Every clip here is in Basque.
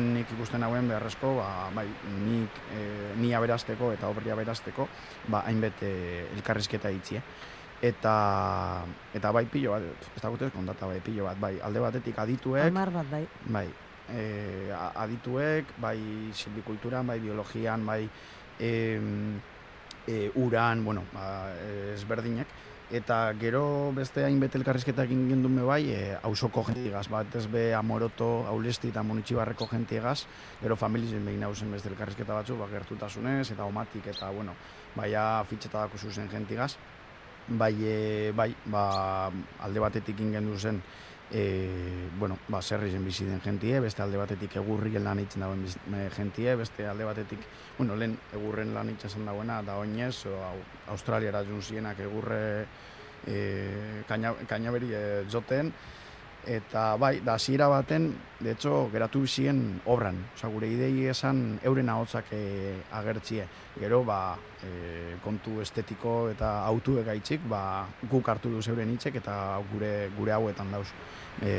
nik ikusten hauen beharrezko, ba, bai, nik e, ni aberasteko eta obria aberasteko, ba, hainbet e, elkarrizketa itzie. Eta, eta bai pilo bat, ez da gutez kontata bai pilo bat, bai, alde batetik adituek, Amar bat bai. bai, e, adituek, bai silbikulturan, bai biologian, bai e, e, uran, bueno, ba, ezberdinak, eta gero beste hainbete elkarrizketa egin gendun me bai, hausoko jentigaz, bat ez be amoroto, aulesti eta munitxibarreko jentigaz, gero familizen behin hausen beste elkarrizketa batzu, ba, gertutasunez, eta omatik, eta, bueno, baia fitxeta dako zuzen jentigaz, bai, e, bai, ba, alde batetik ingen zen, e, bueno, ba, zerri zen bizi den jentie, beste alde batetik egurri lan itzen dagoen biz- e, jentie, beste alde batetik, bueno, lehen egurren lan itzen zen dagoena, da oinez, o, au, Australiara jun zienak egurre e, kaina, kainaberi e, joten, eta bai, da hasiera baten, de hecho, geratu bizien obran. Osa, gure idei esan euren ahotsak e, agertzie. Gero, ba, e, kontu estetiko eta autuek gaitzik, ba, guk hartu duz euren hitzek eta gure gure hauetan dauz e,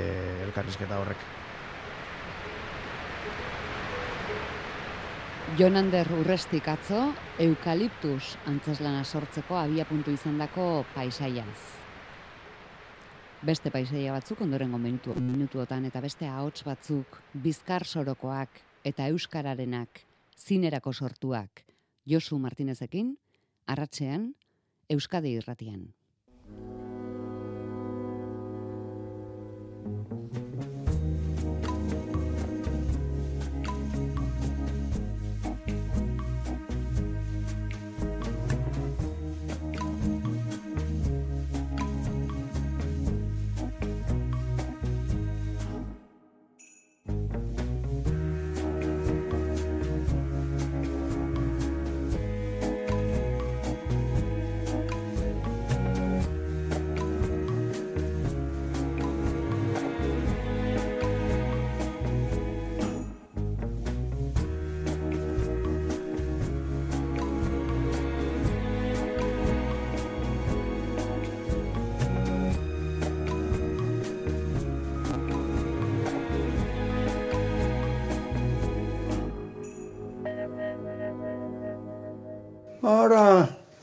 elkarrizketa horrek. Jonander urrestik atzo, eukaliptus antzeslana sortzeko abia puntu izandako paisaiaz. Beste paisaia batzuk ondorengo minutu, minutuotan eta beste ahots batzuk, bizkar sorokoak eta euskararenak, zinerako sortuak, Josu Martinezekin, arratsean, Euskadi irratian.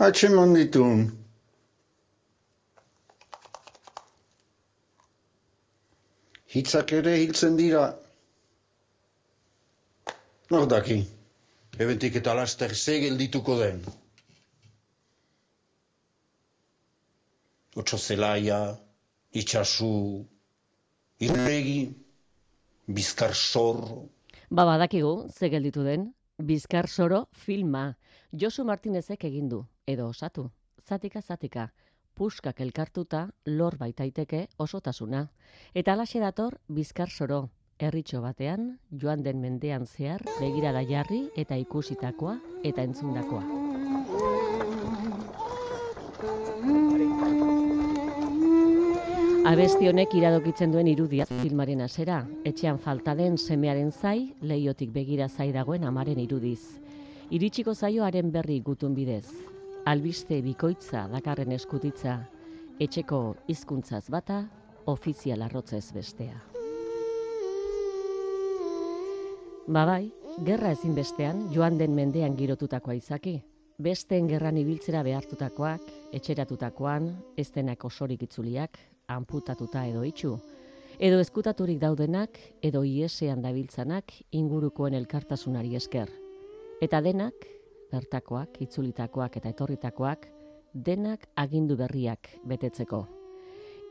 Atxeman ditun. Hitzak ere hiltzen dira. Nor daki, ebentik eta laster ze geldituko den. Otso zelaia, itxasu, irregi, bizkar zorro. Ba, badakigu, ze gelditu den, Bizkar Soro filma. Josu Martinezek egin du, edo osatu. Zatika, zatika. Puskak elkartuta lor baitaiteke osotasuna. Eta alaxe dator Bizkar Soro. Herritxo batean, joan den mendean zehar, begirada jarri eta ikusitakoa eta entzundakoa. Abesti honek iradokitzen duen irudia filmaren hasera, etxean falta den semearen zai, leiotik begira zai dagoen amaren irudiz. Iritsiko zaioaren berri gutun bidez. Albiste bikoitza dakarren eskutitza, etxeko hizkuntzaz bata, ofizial arrotzez bestea. Ba bai, gerra ezinbestean joan den mendean girotutakoa izaki. Besteen gerran ibiltzera behartutakoak, etxeratutakoan, ez denak osorik itzuliak, amputatuta edo itxu. Edo ezkutaturik daudenak, edo iesean dabiltzanak ingurukoen elkartasunari esker. Eta denak, bertakoak, itzulitakoak eta etorritakoak, denak agindu berriak betetzeko.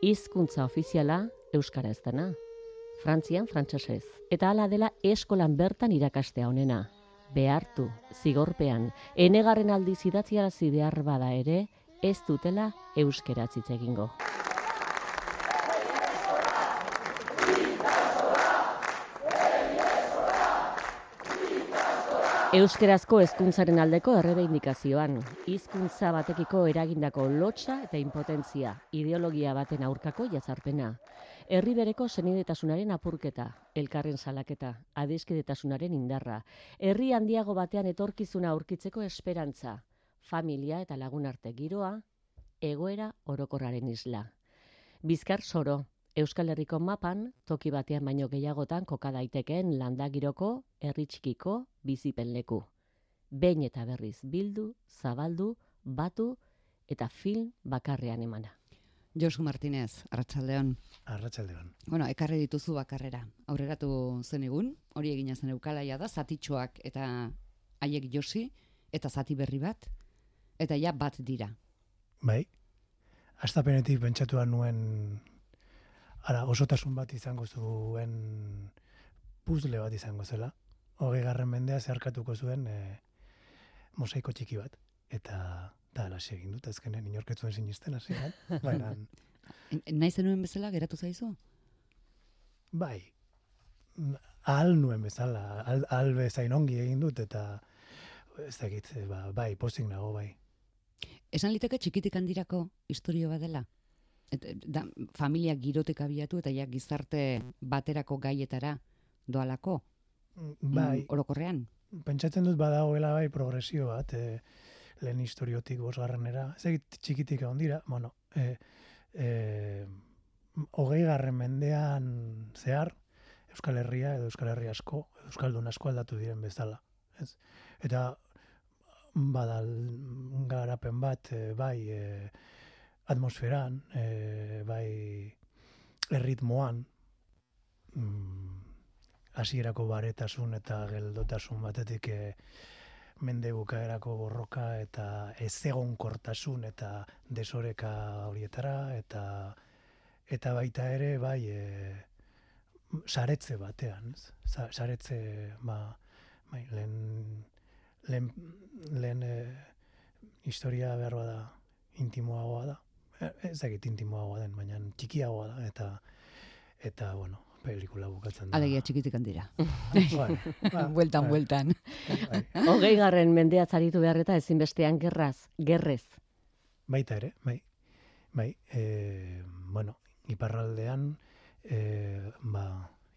Hizkuntza ofiziala euskara ez dena. Frantzian frantsesez eta hala dela eskolan bertan irakastea honena. Behartu, zigorpean, enegarren aldiz idatziarazi behar bada ere, ez dutela euskeraz hitz egingo. Euskerazko hezkuntzaren aldeko errebeindikazioan, hizkuntza batekiko eragindako lotxa eta impotentzia, ideologia baten aurkako jazarpena, herri bereko senidetasunaren apurketa, elkarren salaketa, adizkidetasunaren indarra, herri handiago batean etorkizuna aurkitzeko esperantza, familia eta lagunarte giroa, egoera orokorraren isla. Bizkar soro, Euskal Herriko mapan toki batean baino gehiagotan koka daitekeen landagiroko herri txikiko bizipen leku. Behin eta berriz bildu, zabaldu, batu eta film bakarrean emana. Josu Martinez, Arratsaldeon. Arratsaldeon. Bueno, ekarri dituzu bakarrera. Aurreratu zen egun, hori egina zen eukalaia da, zatitxoak eta haiek josi, eta zati berri bat, eta ja bat dira. Bai. Astapenetik pentsatuan nuen ara, osotasun bat izango zuen puzle bat izango zela. Hogei garren mendea zeharkatuko zuen e, mosaiko txiki bat. Eta eta alasi egin dut, azkenen inorketzuen sinisten hasieran. Baina, Naiz zenuen bezala geratu zaizu? bai, ahal nuen bezala, ahal, ahal bezain ongi egin dut, eta ez dakit, ba, bai, postik nago, bai. Esan liteke txikitik handirako historio bat dela? Et, da, familia girotek abiatu eta ja gizarte baterako gaietara doalako, Bai, mm, orokorrean. pentsatzen dut badagoela bai progresio bat, e, lehen historiotik bosgarrenera, ez egit txikitik egon dira, bueno, e, e, hogei garren mendean zehar, Euskal Herria edo Euskal Herria asko, Euskaldun asko aldatu diren bezala. Ez? Eta badal garapen bat, e, bai, e, atmosferan, e, bai, erritmoan, mm, hasierako baretasun eta geldotasun batetik e, mende bukaerako borroka eta ezegonkortasun eta desoreka horietara eta eta baita ere bai e, saretze batean, ez? Sa- saretze ba, bai, lehen lehen, lehen e, historia behar da intimoagoa da. E, Ez dakit intimoagoa den, baina txikiagoa da eta eta bueno, pelikula bukatzen da. Alegia txikitik handira. Ba, bueltan, bai, bueltan. bai. Hogei garren mendea zaritu behar eta ezinbestean gerraz, gerrez. Baita ere, bai. Bai, e, bueno, iparraldean, e, ba,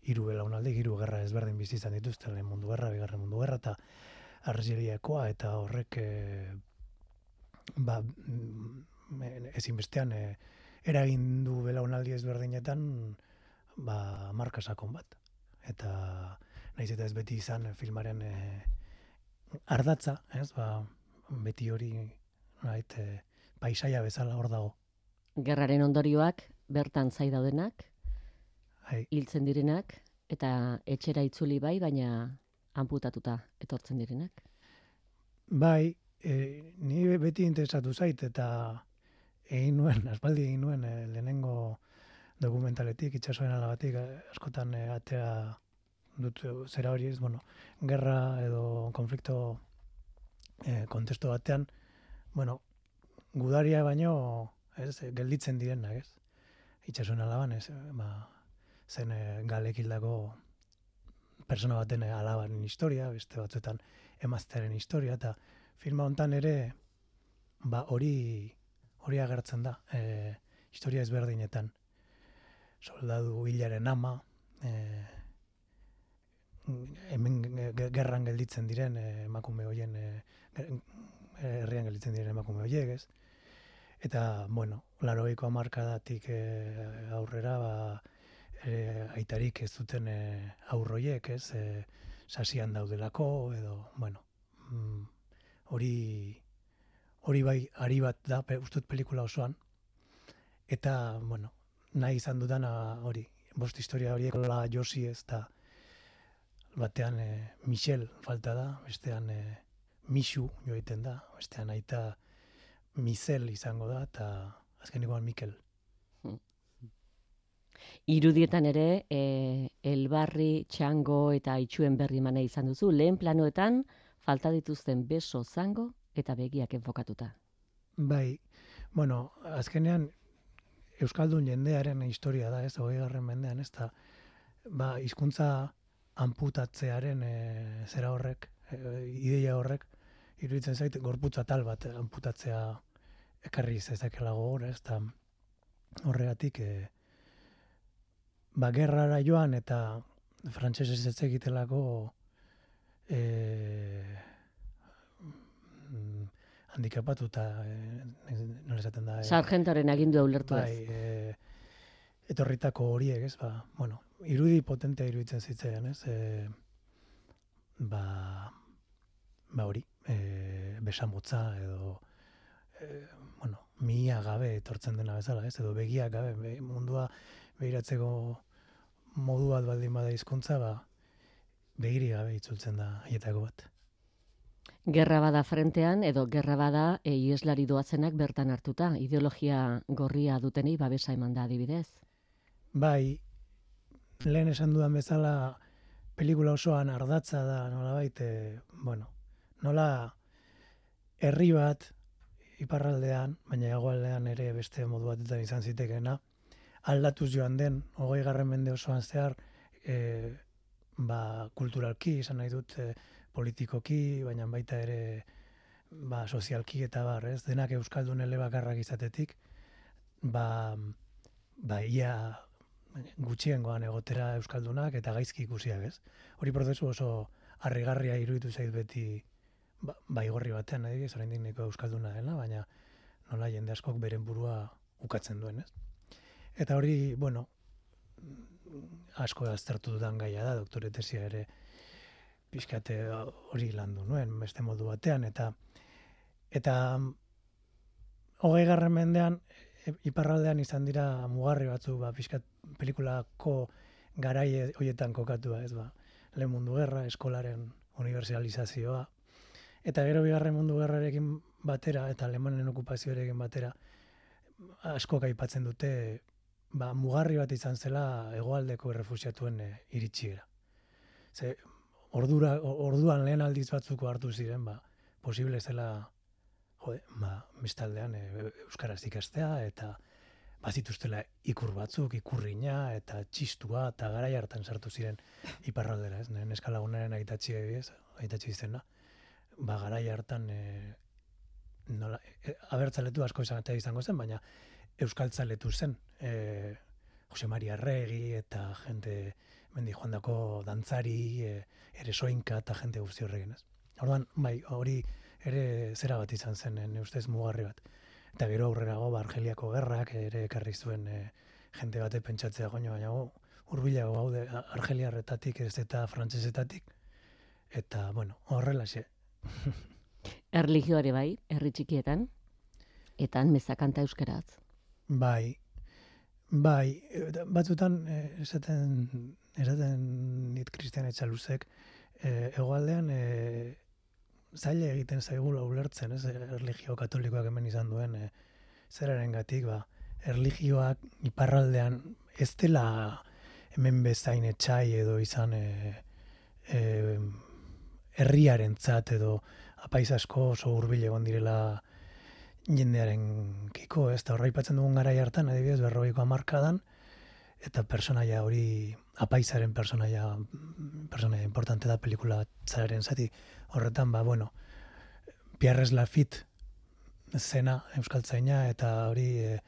hiru belaunaldi, hiru gerra ezberdin bizi izan dituzte, lehen mundu gerra, bigarren mundu gerra, eta Argeliakoa, eta horrek, e, ba, ezinbestean, e, eragin du belaunaldi ezberdinetan, ba, marka sakon bat. Eta, naiz eta ez beti izan filmaren e, ardatza, ez, ba, beti hori, nahit, e, paisaia bezala hor dago. Gerraren ondorioak bertan zai daudenak, hiltzen direnak, eta etxera itzuli bai, baina amputatuta etortzen direnak. bai, e, ni beti interesatu zait eta egin nuen, aspaldi egin nuen e, lehenengo dokumentaletik, itxasoen alabatik, e, askotan e, atera dut e, zera hori bueno, gerra edo konflikto e, kontestu batean, bueno, gudaria baino, ez, gelditzen direnak, ez? Itxasoen alaban, ez, ba, zen e, galek hildako persona baten alabaren historia, beste batzuetan emaztearen historia, eta filma hontan ere, ba, hori hori agertzen da, e, historia ezberdinetan. Soldadu hilaren ama, e, hemen ge- gerran gelditzen diren e, emakume hoien herrian gelditzen diren emakume hoiek, ez? Eta, bueno, larogeiko hamarkadatik e, aurrera, ba, e, aitarik ez duten e, aurroiek, ez? E, sasian daudelako, edo, bueno, mm, hori hori bai ari bat da, pe, ustut pelikula osoan. Eta, bueno, nahi izan dudana hori, bost historia horiek la Josi ez da, batean e, Michel falta da, bestean e, Misu joiten da, bestean aita Mizel izango da, eta azkenikoan Mikel. Irudietan ere, e, elbarri, txango eta itxuen berri mana izan duzu, lehen planoetan falta dituzten beso zango eta begiak enfokatuta. Bai, bueno, azkenean Euskaldun jendearen historia da, ez, hogei garren mendean, ez da, ba, hizkuntza amputatzearen e, zera horrek, e, ideia horrek, iruditzen zait, gorputza tal bat amputatzea ekarri zezakela gogor, ez da, horregatik, e, ba, gerrara joan eta frantsesez ez egitelako e, handikapatuta, e, nola esaten da, e, Sargentoren agindua ulertu bai, ez. e, etorritako horiek, ez, ba, bueno, irudi potentea iruditzen zitzaidan, ez, e, ba, ba hori, e, besamotza edo, e, bueno, mia gabe etortzen dena bezala, ez, edo begia gabe, mundua behiratzeko modu bat baldin bada hizkuntza ba, begiri gabe itzultzen da hietako bat. Gerra bada frentean edo gerra bada e, ieslari doazenak bertan hartuta, ideologia gorria dutenei babesa eman da adibidez. Bai, lehen esan dudan bezala pelikula osoan ardatza da nola baite, bueno, nola herri bat iparraldean, baina egoaldean ere beste modu batetan izan zitekeena, aldatuz joan den, hogei garren mende osoan zehar, e, ba, kulturalki, izan nahi dut, e, politikoki, baina baita ere ba, sozialki eta bar, ez? Denak euskaldun elebakarrak izatetik, ba, ba ia gutxiengoan egotera euskaldunak eta gaizki ikusiak, ez? Hori prozesu oso harrigarria iruditu zait beti ba, baigorri batean, adibidez, oraindik neko euskalduna dela, baina nola jende askok beren burua ukatzen duen, ez? Eta hori, bueno, asko aztertu dudan gaia da, doktore tesia ere pixkate hori landu nuen, beste modu batean, eta eta hogei garren mendean iparraldean izan dira mugarri batzu, ba, pixkat pelikulako garai hoietan kokatua, ez ba, lehen mundu gerra, eskolaren universalizazioa, eta gero bigarren mundu gerrarekin batera, eta alemanen okupazioarekin batera, asko aipatzen dute, ba, mugarri bat izan zela hegoaldeko errefusiatuen e, iritsiera. Ze, ordura, orduan lehen aldiz batzuko hartu ziren, ba, posible zela jode, ba, bestaldean e, euskaraz ikastea eta bazituztela ikur batzuk, ikurrina eta txistua eta garai hartan sartu ziren iparraldera, ez? Nehen eskalagunaren aitatxi ez, aitatxi izena. Ba, garai hartan e, nola, e, abertzaletu asko izan izango zen, baina euskaltzaletu zen. E, Jose Maria Regi eta jente mendi joan dako dantzari, e, ere soinka eta jente guzti horrekin, ez? Orduan, bai, hori ere zera bat izan zen, ne ustez mugarri bat. Eta gero aurrerago ba, Argeliako gerrak ere ekarri zuen e, jende bate pentsatzea goño, baina go, urbilago gaude Argeliarretatik ez eta frantsesetatik eta bueno, horrela xe. Erligioare bai, herri txikietan, eta mezakanta euskaraz. Bai, bai, batzutan eh, esaten, esaten nit kristian etxaluzek, e, egoaldean e, zaila egiten zaigula ulertzen, ez, erligio katolikoak hemen izan duen e, zeraren gatik, ba, erligioak iparraldean ez dela hemen bezain etxai edo izan e, e, herriaren tzat edo apaiz asko oso hurbil egon direla jendearen kiko, ez da horraipatzen dugun gara hartan, adibidez, berroiko amarkadan, eta personaia hori apaizaren personaia, personaia importante da pelikula zaren zati, horretan, ba, bueno, Pierres Lafitte zena euskaltzaina eta hori e,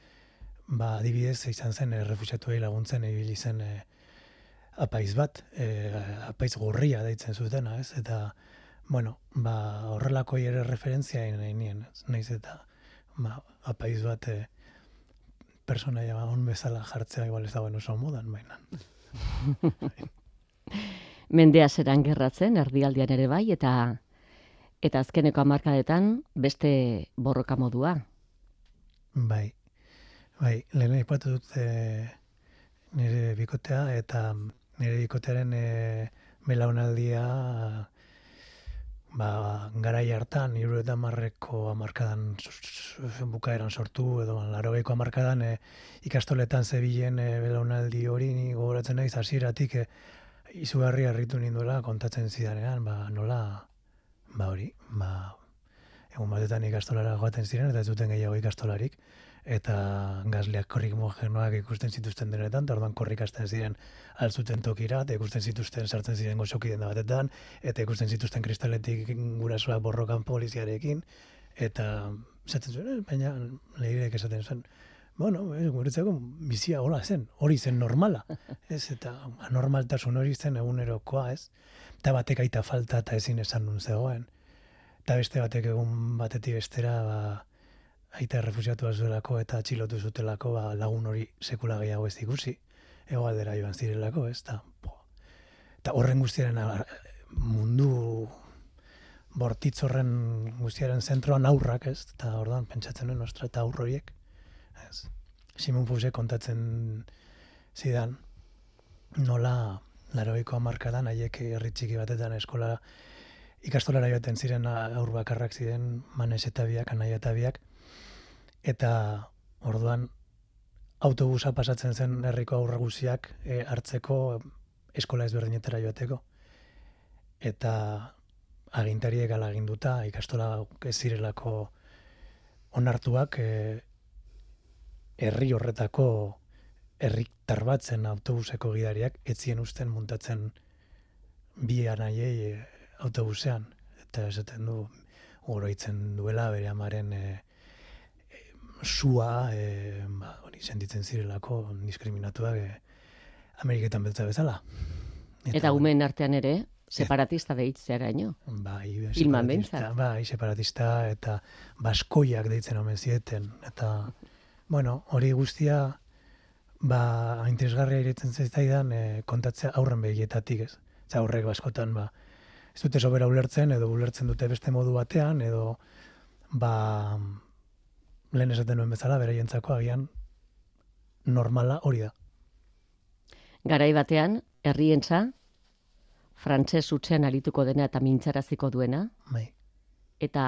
ba, adibidez izan zen e, laguntzen ibili zen e, apaiz bat, e, apaiz gurria deitzen zutena, ez? Eta, bueno, ba, horrelako ere referentzia nien, naiz eta ba, apaiz bat e, personaia on bezala jartzea igual ez dagoen oso modan, baina. Mendea zeran gerratzen, erdialdian ere bai, eta eta azkeneko amarkadetan beste borroka modua. Bai, bai, lehen ipatu dut e, nire bikotea, eta nire bikotearen e, belaunaldia ba, garai hartan, iru eta marreko amarkadan bukaeran sortu, edo larogeiko amarkadan e, ikastoletan zebilen e, belaunaldi hori ni gogoratzen naiz hasieratik e, izugarri harritu ninduela kontatzen zidanean, ba, nola, ba hori, ba, egun batetan ikastolara joaten ziren, eta ez duten gehiago ikastolarik, eta gazleak korrik mojenoak ikusten zituzten denetan, eta orduan korrik asten ziren altzuten tokira, eta ikusten zituzten sartzen ziren goxoki den batetan, eta ikusten zituzten kristaletik gurasoak borrokan poliziarekin, eta esaten zuen, eh, baina lehirek esaten zuen, bueno, ez, guretzako bizia hola zen, hori zen normala, ez, eta anormaltasun hori zen egunerokoa, ez, eta batek aita falta eta ezin esan nun zegoen, eta beste batek egun batetik bestera, ba, aita errefusiatu zuelako eta atxilotu zutelako ba, lagun hori sekula gehiago ez ikusi, ego aldera joan zirelako, ez da, eta horren guztiaren mundu bortitz horren guztiaren zentroan aurrak, ez, eta orduan pentsatzen nuen, ostra, eta aurr horiek, ez, Simon Fuse kontatzen zidan, nola laroiko amarkadan, haiek herri txiki batetan eskola ikastolara joaten ziren aur bakarrak ziren manes eta biak, anaia eta biak, eta orduan autobusa pasatzen zen herriko aurra guziak e, hartzeko eskola ezberdinetara joateko. Eta agintariek ala aginduta ikastola ez zirelako onartuak e, herri horretako herritar batzen autobuseko gidariak etzien usten muntatzen bi anaiei e, autobusean eta esaten du oroitzen duela bere amaren e, e, sua e, ba, hori sentitzen zirelako diskriminatuak e, Ameriketan beltza bezala. Eta umeen artean ere, separatista deitzeraino. Bai, Hilman separatista, bai, separatista eta baskoiak deitzen omen zieten. Eta, bueno, hori guztia, ba, interesgarria iretzen zitzaidan e, kontatzea aurren begietatik ez. Eta aurrek baskotan, ba, ez dute sobera ulertzen, edo ulertzen dute beste modu batean, edo, ba, lehen esaten nuen bezala, beraientzako agian normala hori da. Garai batean, herrientza, frantses utzean arituko dena eta mintzaraziko duena, Bai. eta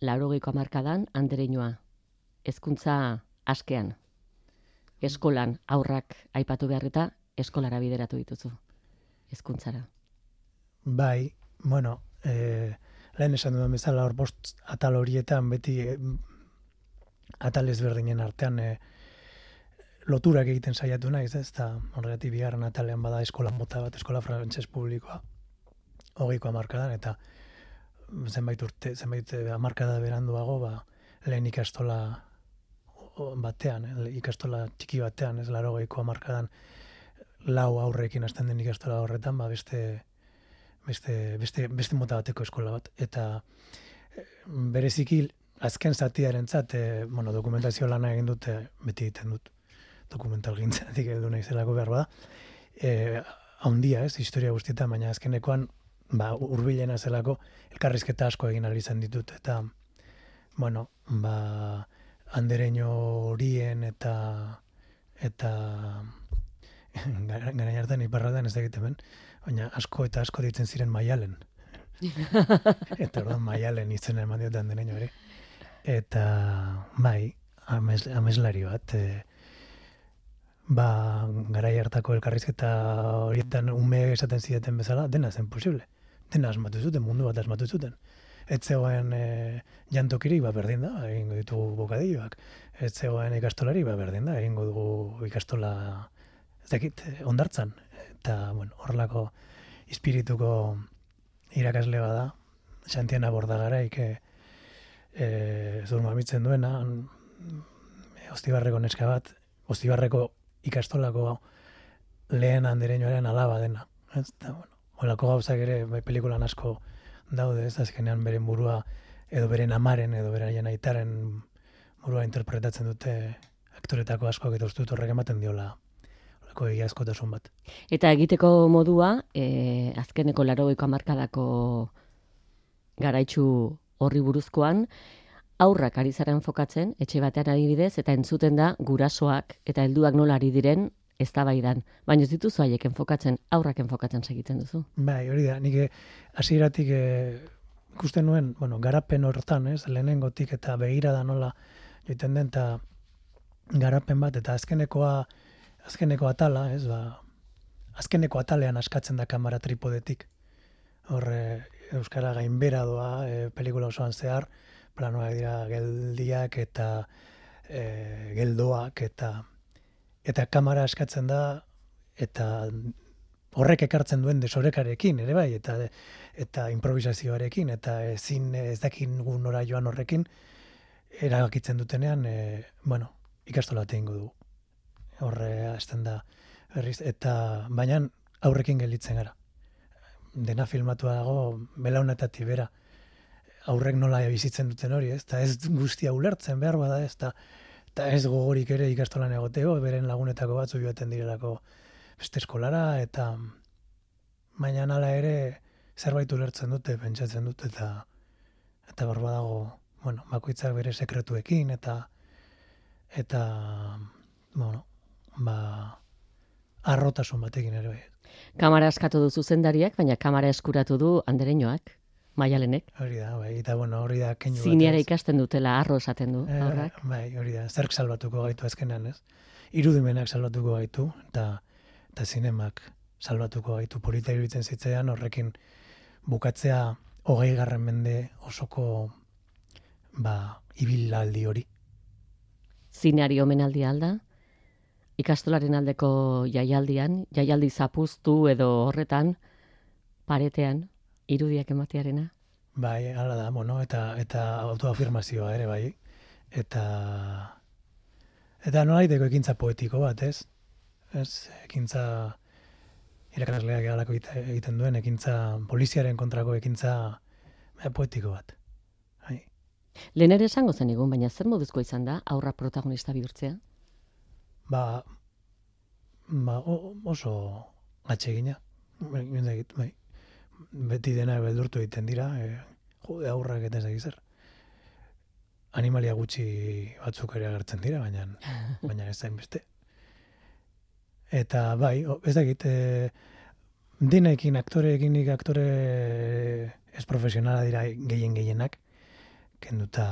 laurogeiko amarkadan andereinoa. Hezkuntza askean. Eskolan aurrak aipatu behar eta eskolara bideratu dituzu. Hezkuntzara. Bai, bueno, e, lehen esan duen bezala hor bost atal horietan beti atal ezberdinen artean e, loturak egiten saiatu naiz, ez da horregatik bigarren atalean bada eskola mota bat, eskola frantses publikoa, hogeiko amarkadan, eta zenbait urte, zenbait eh, hamarkada beranduago, ba, lehen ikastola batean, eh, ikastola txiki batean, ez laro geiko amarkadan, lau aurrekin hasten den ikastola horretan, ba, beste, beste, beste, beste mota bateko eskola bat. Eta bereziki azken zatiarentzat, eh, bueno, dokumentazio lana egin dute, beti egiten dut dokumental gintzatik heldu naizelako behar bada. E, haundia ez, historia guztietan, baina azkenekoan ba, urbilena zelako elkarrizketa asko egin izan ditut. Eta, bueno, ba, andereño horien eta eta gara hartan iparraldean ez da egiten baina asko eta asko ditzen ziren maialen. eta orduan maialen izena eman diot andereño ere. Eta, bai, amez, ameslari bat, e, ba, garai hartako elkarrizketa horietan ume esaten zideten bezala, dena zen posible. Dena asmatu zuten, mundu bat asmatu zuten. Ez zegoen e, jantokiri, ba, berdin da, egingo ditugu bokadilloak. Ez zegoen ikastolari, ba, berdin da, egingo dugu ikastola, ez dakit, eh, ondartzan. Eta, bueno, horrelako espirituko irakasle bada, Santiana Bordagaraik e, e, zurmamitzen duena, mm, Ostibarreko neska bat, Ostibarreko ikastolako lehen andereñoaren alaba dena. Ez da, bueno, holako gauzak ere bai pelikulan asko daude, ez azkenean beren burua edo beren amaren edo beren aitaren burua interpretatzen dute aktoretako askoak eta uste dut horrek ematen diola holako egiazkotasun bat. Eta egiteko modua, e, azkeneko larogeiko amarkadako garaitxu horri buruzkoan, aurrak ari zara enfokatzen, etxe batean adibidez, eta entzuten da gurasoak eta helduak nola ari diren eztabaidan. Baina ez dituzu haiek enfokatzen, aurrak enfokatzen segitzen duzu. Bai, hori da, nik eh, hasieratik eh, ikusten nuen, bueno, garapen hortan, ez, lehenengotik eta begira da nola joiten den, eta garapen bat, eta azkenekoa, azkeneko atala, ez, ba, azkeneko atalean askatzen da kamera tripodetik. Hor, eh, Euskara gainbera doa, eh, pelikula osoan zehar, planoak dira geldiak eta eh, geldoak, eta eta kamera askatzen da, eta horrek ekartzen duen desorekarekin ere bai eta eta improvisazioarekin eta ezin ez dakin gu nora joan horrekin erabakitzen dutenean e, bueno ikastola egingo dugu. Horre hasten da berriz eta baina aurrekin gelditzen gara dena filmatu dago belaunetatik bera aurrek nola bizitzen duten hori, ez? Eta ez guztia ulertzen behar bada, ez? Eta, eta ez gogorik ere ikastolan egoteo, beren lagunetako batzu joaten direlako beste eskolara, eta baina nala ere zerbait ulertzen dute, pentsatzen dute, eta eta barba dago, bueno, bakoitzak bere sekretuekin, eta eta, bueno, ba, arrotasun batekin ere bai. Kamara eskatu du zuzendariak, baina kamara eskuratu du andereñoak, maialenek. Hori da, bai, eta bueno, hori da keinu Zineara ikasten dutela, arro esaten du, Eh, horrak. bai, hori da, zerk salbatuko gaitu azkenean, ez? Irudimenak salbatuko gaitu, eta eta zinemak salbatuko gaitu polita iruditzen zitzaidan horrekin bukatzea hogei garren mende osoko ba, ibilaldi hori. Zineari omenaldia alda, ikastolaren aldeko jaialdian, jaialdi zapuztu edo horretan, paretean, irudiak ematearena. Bai, hala da, bueno, eta eta autoafirmazioa ere bai. Eta eta nolaiteko ekintza poetiko bat, ez? Ez, ekintza irakasleak halako egite- egiten duen ekintza poliziaren kontrako ekintza poetiko bat. Bai. Lehen ere esango zen egun, baina zer moduzko izan da aurra protagonista bihurtzea? Ba, ba o- oso atsegina. Bai, bai. Beti dena beldurtu egiten dira, e, jode aurrak eta ez zer. Animalia gutxi batzuk ere agertzen dira, baina baina ez zain beste. Eta bai, ez dakit, e, denekin, aktoreekin nik aktore ez profesionala dira gehien gehienak, kenduta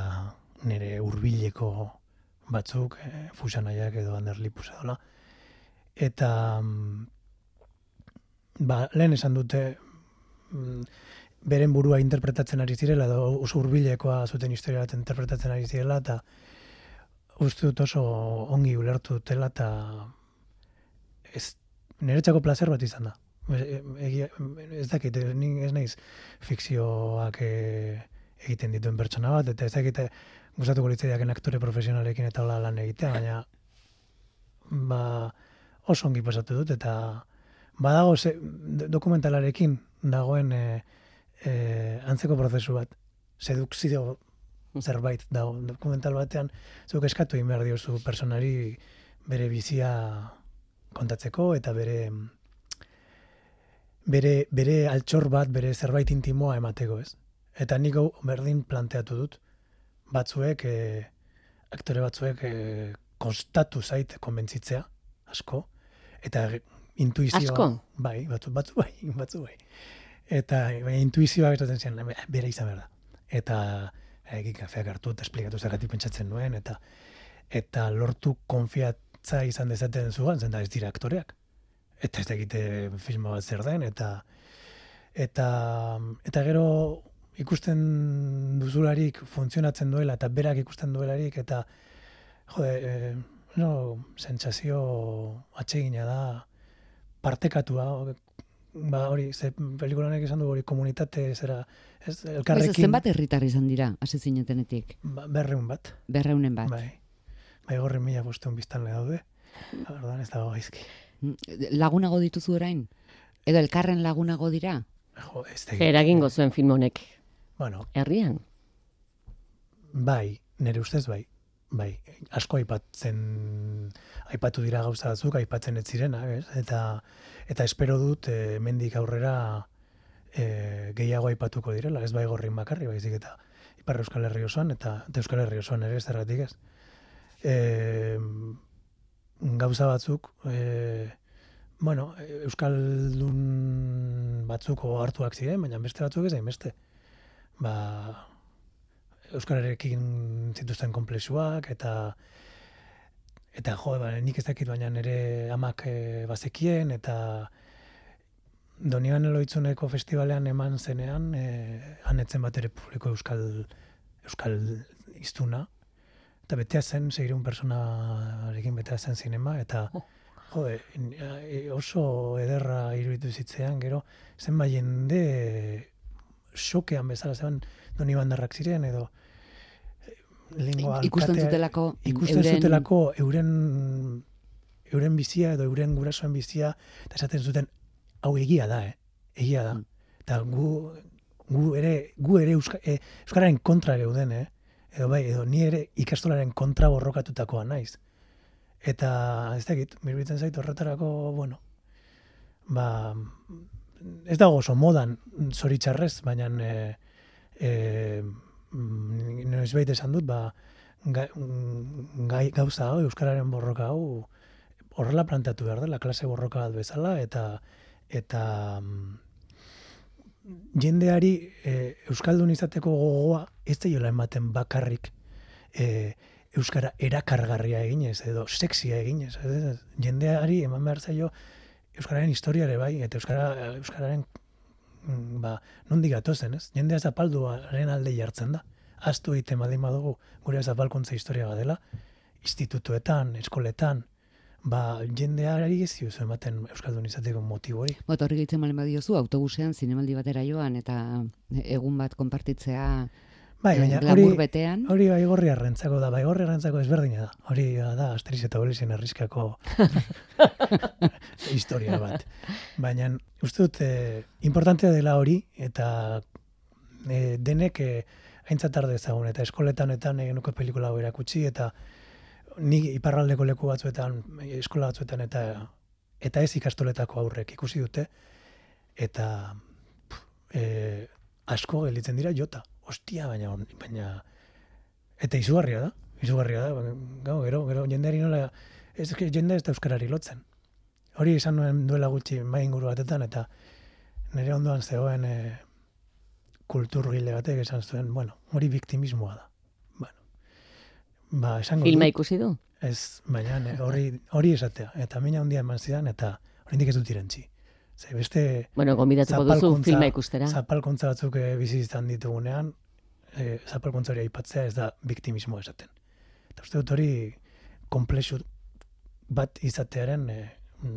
nire hurbileko batzuk, e, fusanaiak edo anderlipus edola. Eta mm, ba, lehen esan dute mm, beren burua interpretatzen ari zirela, edo oso hurbilekoa zuten historia bat interpretatzen ari zirela, eta uste dut oso ongi ulertu dutela, eta ez, niretzako placer bat izan da. E- Egia, ez dakit, ez naiz fikzioak e, egiten dituen pertsona bat, eta ez dakit gustatuko litzaidaken aktore profesionalekin eta hola lan egitea, baina ba, oso ongi pasatu dut, eta badago ze, do- dokumentalarekin dagoen e, e, antzeko prozesu bat, sedukzio zerbait dago. Dokumental batean, zuk eskatu egin behar diozu personari bere bizia kontatzeko eta bere bere, bere altxor bat, bere zerbait intimoa emateko, ez? Eta nik hau berdin planteatu dut, batzuek, e, aktore batzuek e, kostatu zait konbentzitzea, asko, eta intuizioa... Asko? Bai, batzu, batzu bai, batzu bai. Eta bai, intuizioa esaten zen, "Be- bere izan behar da. Eta egin kafeak hartu eta esplikatu zergatik pentsatzen nuen, eta eta lortu konfiatza izan dezaten zuan, zen da ez dira aktoreak. Eta ez da egite filma bat zer den, eta eta eta gero ikusten duzularik funtzionatzen duela eta berak ikusten duelarik eta jode, e, no, sentsazio atsegina da partekatua ba hori ze pelikulanek esan du hori komunitate zera ez Ez, elkarrekin zenbat herritar izan dira, hasi zinetenetik, ba, berreun bat berreunen bat. bai bai gorri mila bosteun biztanle daude Orduan ez dago gaizki. Mm, Lagunago dituzu orain? Edo elkarren lagunago dira? Jo, ez da Eragingo zuen film honek Bueno, herrian. bai, nire ustez bai. Bai, asko aipatzen aipatu dira gauza batzuk, aipatzen ez zirenak, ez? Eta eta espero dut e, mendik aurrera e, gehiago aipatuko direla, ez bai gorrin bakarri, baizik eta Ipar Euskal Herri osoan eta, eta Euskal Herri osoan ere ez zergatik ez. E, gauza batzuk, e, bueno, Euskaldun batzuko hartuak ziren, baina beste batzuk ez beste. Ba, Euskararekin zituzten komplexuak eta eta jo, ba, nik ez dakit baina nire amak e, bazekien eta Doniban Eloitzuneko festivalean eman zenean, e, anetzen bat ere publiko euskal, euskal iztuna, eta betea zen, segireun personarekin betea zen zinema, eta jo, e, oso ederra iruditu zitzean, gero, zen bai jende xokean bezala, zen doni bandarrak ziren, edo e, lehengo Ikusten zutelako ikusten euren- zutelako euren euren bizia edo euren gurasoen bizia eta esaten zuten hau egia da, eh? Egia da. Mm. Eta gu gu ere, gu ere Euska, e, Euskararen kontra geuden, eh? Edo bai, edo ni ere ikastolaren kontra borrokatutakoa naiz. Eta, ez dakit, mirbitzen zait horretarako, bueno, ba, ez dago oso modan zoritxarrez, baina e, e, noiz baita esan dut, ba, gai, gai, gauza hau, Euskararen borroka hau, horrela planteatu behar dela, klase borroka bat bezala, eta eta mm, jendeari e, Euskaldun izateko gogoa ez da jola ematen bakarrik e, Euskara erakargarria eginez, edo sexia eginez. Ez, jendeari eman behar zaio Euskararen historiare bai, eta Euskara, Euskararen mm, ba, nondik gatozen, ez? Jendea zapalduaren alde jartzen da. Aztu egiten badin badugu gure zapalkuntza historia badela, institutuetan, eskoletan, ba, jendeari ez diozu ematen Euskaldun izateko motibo hori. Bota horri gehitzen malen badiozu, autobusean, zinemaldi batera joan, eta egun bat konpartitzea Bai, baina hori, betean. hori bai gorri arrentzako da, bai gorri arrentzako ezberdina da. Hori da, Asterix eta Obelixen erriskako historia bat. Baina, uste dut, eh, importantea dela hori, eta eh, denek eh, aintzatar dezagun, eta eskoletan-etan egin nuke pelikula hau erakutsi, eta ni iparraldeko leku batzuetan, eskola batzuetan, eta eta ez ikastoletako aurrek ikusi dute, eta pff, eh, asko gelditzen dira jota. Ostia, baina, baina eta izugarria da, izugarria da, gau, gero, gero jendeari nola, ez que jende ez da euskarari lotzen. Hori izan nuen duela gutxi mai inguru batetan, eta nire ondoan zegoen e, kulturgile batek esan zuen, bueno, hori biktimismoa da. Bueno, ba, esango Filma dut, ikusi du? ez, baina hori, hori esatea, eta mina handia eman zidan, eta oraindik ez dut irentzi. Ze beste, Bueno, gombidatuko duzu filma ikustera. zapalkuntza batzuk eh, bizi izan ditugunean, e, zapalkuntza hori aipatzea ez da biktimismo esaten. Eta uste dut hori komplexu bat izatearen e,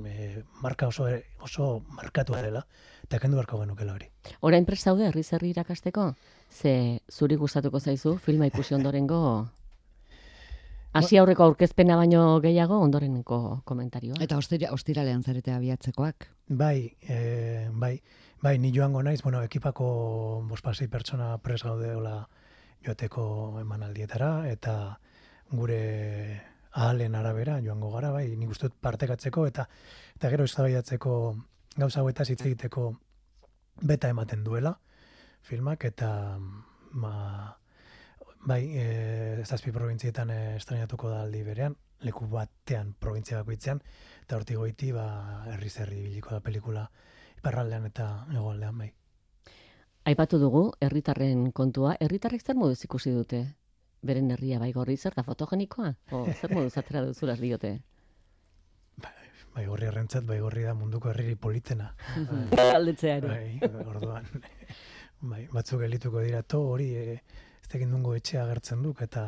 e, marka oso, oso markatu dela, eta kendu beharko genukela hori. Orain prest zaude herri zerri irakasteko? Ze zuri gustatuko zaizu filma ikusi ondorengo Hasi aurreko aurkezpena baino gehiago ondoreneko komentarioa. Eta ostira, ostiralean zarete abiatzekoak. Bai, e, bai, bai, ni joango naiz, bueno, ekipako bospasei pertsona pres gaudeola joateko emanaldietara, eta gure ahalen arabera joango gara, bai, nik uste dut partekatzeko, eta eta gero eztabaidatzeko gauza hauetaz hitz egiteko beta ematen duela filmak, eta ma, bai, e, zazpi provintzietan e, estrenatuko da aldi berean, leku batean provintzia bakoitzean, eta hortik goiti, ba, herri zerri biliko da pelikula iparraldean eta hegoaldean bai. Aipatu dugu herritarren kontua, herritarrek zer moduz ikusi dute? Beren herria bai gorri zer da fotogenikoa? O zer moduz atera duzuraz diote? Bai gorri errentzat, bai gorri da munduko herriri politena. Galdetzeari. Bai, orduan. Bai, batzuk elituko dira to hori e, ez tekin dungo etxea agertzen duk eta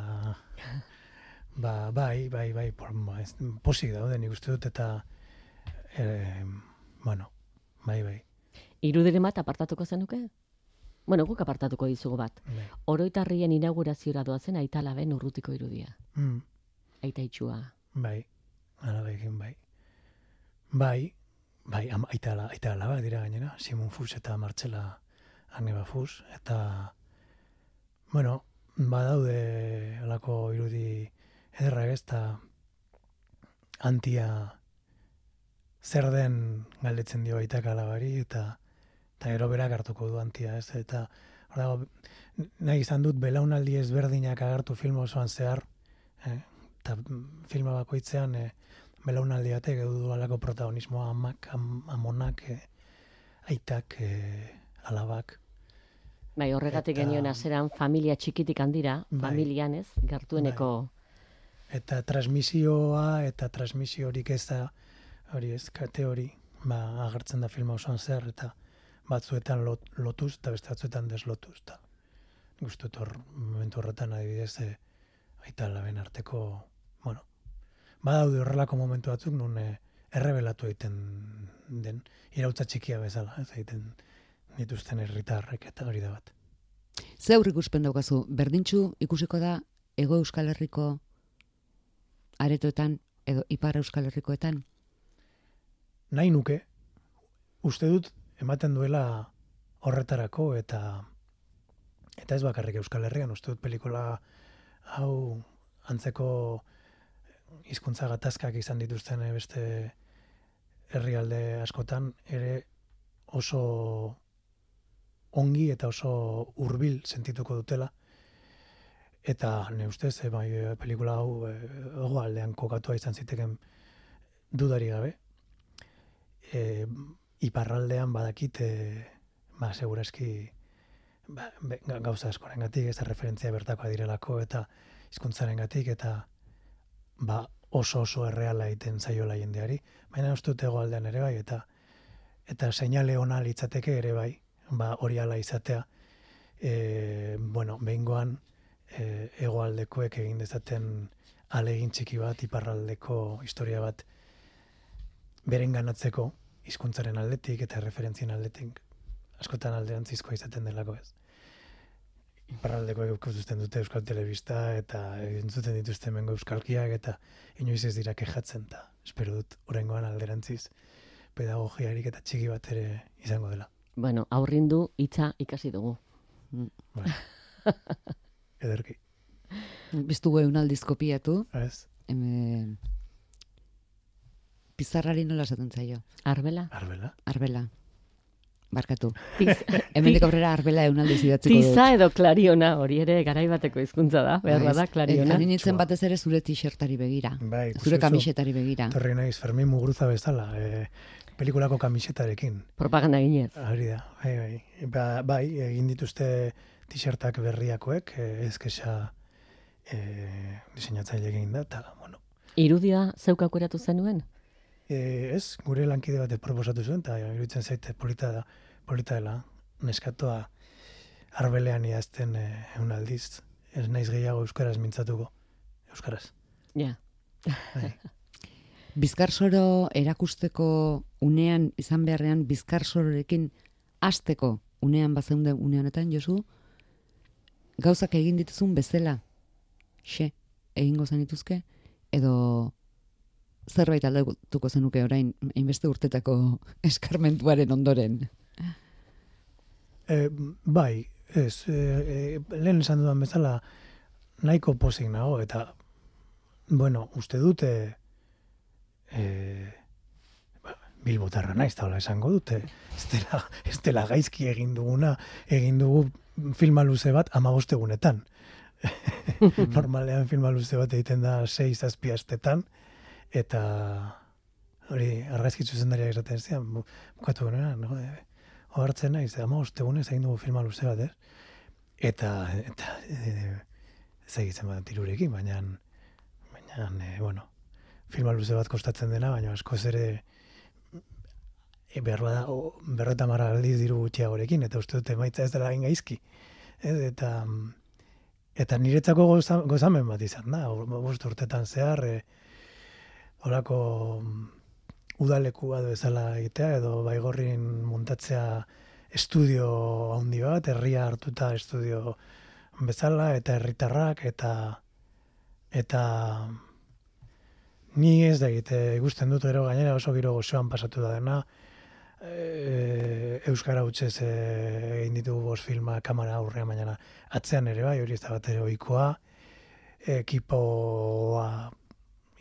ba, bai, bai, bai, por, ba, ez, posik daude nik uste dut eta e, bueno, bai, bai, Irudiren bat apartatuko zenuke? Bueno, guk apartatuko dizugu bat. bai. Oroitarrien inaugurazioa doazen aita laben urrutiko irudia. Mm, Aita itxua. bai, alabekin bai. Bai, bai, ama, aita, ala- aita alaba dira gainera, Simon Fus eta Martxela Agneba Fus, eta, bueno, badaude alako irudi ederrak ez, eta antia zer den galdetzen dio aitak alabari, eta, eta gero berak hartuko du antia, ez, eta dago, nahi izan dut belaunaldi ezberdinak agertu film osoan zehar, eh? eta filma bakoitzean eh, belaunaldi batek du alako protagonismoa amak, am, amonak, eh, aitak, eh, alabak. Bai, horregatik Eta- genioen azeran familia txikitik handira, Bai. familian ez, gertueneko Eta transmisioa eta transmisiorik ez da, hori ez, kate hori, ba, agertzen da filma osoan zer, eta batzuetan lot, lotuz, eta beste batzuetan deslotuz, eta guztut hor, momentu horretan adibidez, e, aita laben arteko, bueno, badaude horrelako momentu batzuk, nun e, errebelatu egiten den, irautza txikia bezala, ez egiten dituzten herritarrek eta hori da bat. Ze aurre ikuspen daukazu, berdintxu ikusiko da Ego Euskal Herriko aretoetan edo Ipar Euskal Herrikoetan? nahi nuke, uste dut ematen duela horretarako eta Eta ez bakarrik Euskal Herrian, uste dut pelikula hau antzeko hizkuntza gatazkak izan dituzten beste herrialde askotan ere oso ongi eta oso hurbil sentituko dutela. Eta ne ustez, e, bai, eh, pelikula hau e, aldean kokatua izan ziteken dudari gabe. E, iparraldean badakit, e, ba, seguraski, ba, be, gauza askoren gatik, ez referentzia bertakoa direlako, eta hizkuntzaren gatik, eta ba, oso oso erreala egiten zaiola jendeari. Baina uste dut aldean ere bai, eta eta seinale ona litzateke ere bai, ba, hori ala izatea, e, bueno, behingoan, e, egoaldekoek egin dezaten alegin txiki bat, iparraldeko historia bat beren ganatzeko, hizkuntzaren aldetik eta referentzien aldetik, askotan alderantzizkoa izaten delako ez. Iparraldeko ikusten dute Euskal Telebista eta entzuten dituzte mengo Euskalkiak eta inoiz ez dira kejatzen eta espero dut orengoan alderantziz pedagogiarik eta txiki bat ere izango dela. Bueno, aurrindu hitza ikasi dugu. Bai. ederki. Biztu eun aldiz kopiatu. Ez. Hemen... Pizarrari nola esaten zaio? Arbela? Arbela. Arbela. Barkatu. Tiz, Hemen aurrera arbela eun aldiz idatziko dut. Tiza edo klariona hori ere garaibateko hizkuntza da, behar bada, klariona. Harin nintzen batez ere zure t-shirtari begira. Bai, zure kamisetari begira. Torri naiz, Fermin Mugruza bezala, e, pelikulako kamisetarekin. Propaganda ginez. Hori da, bai, bai. Ba, bai, egin dituzte t-shirtak berriakoek, eh, ez kesa eh, diseinatzaile egin da, eta, bueno. Irudia zeuk aukeratu zenuen? Eh, ez, gure lankide bat proposatu zuen, eta iruditzen zaite polita da, polita dela, neskatoa arbelean iazten eh, egun aldiz, ez naiz gehiago euskaraz mintzatuko, euskaraz. Ja. Bai. Bizkarsoro erakusteko unean izan beharrean bizkarsororekin hasteko unean bazeunde une honetan Josu gauzak egin dituzun bezala xe egingo zenituzke edo zerbait aldatuko zenuke orain hainbeste urtetako eskarmentuaren ondoren. E, bai, ez, e, e, lehen esan dudan bezala nahiko pozik nago, eta, bueno, uste dute e, ba, bilbotarra naiz, taula esango dute, ez dela, ez dela gaizki egin duguna, egin dugu filma luze bat ama bostegunetan. Normalean filma luze bat egiten da 6 azpiastetan, eta hori arraizkitzu zendaria esaten zian, bukatu genera, no? E, naiz, ama ostegunez egin dugu filma luze bat, ez? Eta, eta e, ez egitzen bat tirurekin, baina, baina, e, bueno, filma luze bat kostatzen dena, baina askoz ere e, behar bada, mara aldiz diru gutxiagorekin, eta uste dute maitza ez dela gaizki. Ez? Eta, eta niretzako gozamen bat izan da, bost urtetan zehar, e, horako udaleku bat bezala egitea, edo baigorrin muntatzea estudio handi bat, herria hartuta estudio bezala, eta herritarrak, eta eta ni ez da egite ikusten dut gero gainera oso giro gozoan pasatu da dena, e, Euskara hutsez e, egin ditugu bost filma kamera aurrean baina atzean ere bai, hori ez da bat ere oikoa, ekipoa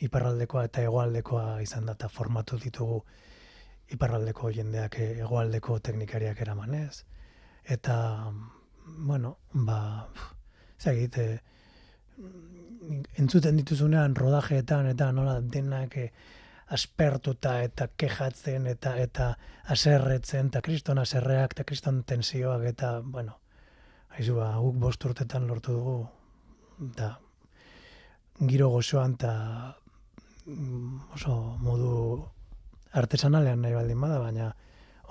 iparraldekoa eta hegoaldekoa izan da eta formatu ditugu iparraldeko jendeak hegoaldeko teknikariak eramanez. Eta, bueno, ba, zagit, e, entzuten dituzunean rodajeetan eta nola denak e, aspertuta eta kejatzen eta eta aserretzen eta kriston aserreak eta kriston tensioak eta, bueno, haizu ba, guk bost urtetan lortu dugu eta giro gozoan eta Mm, oso modu artesanalean nahi baldin bada, baina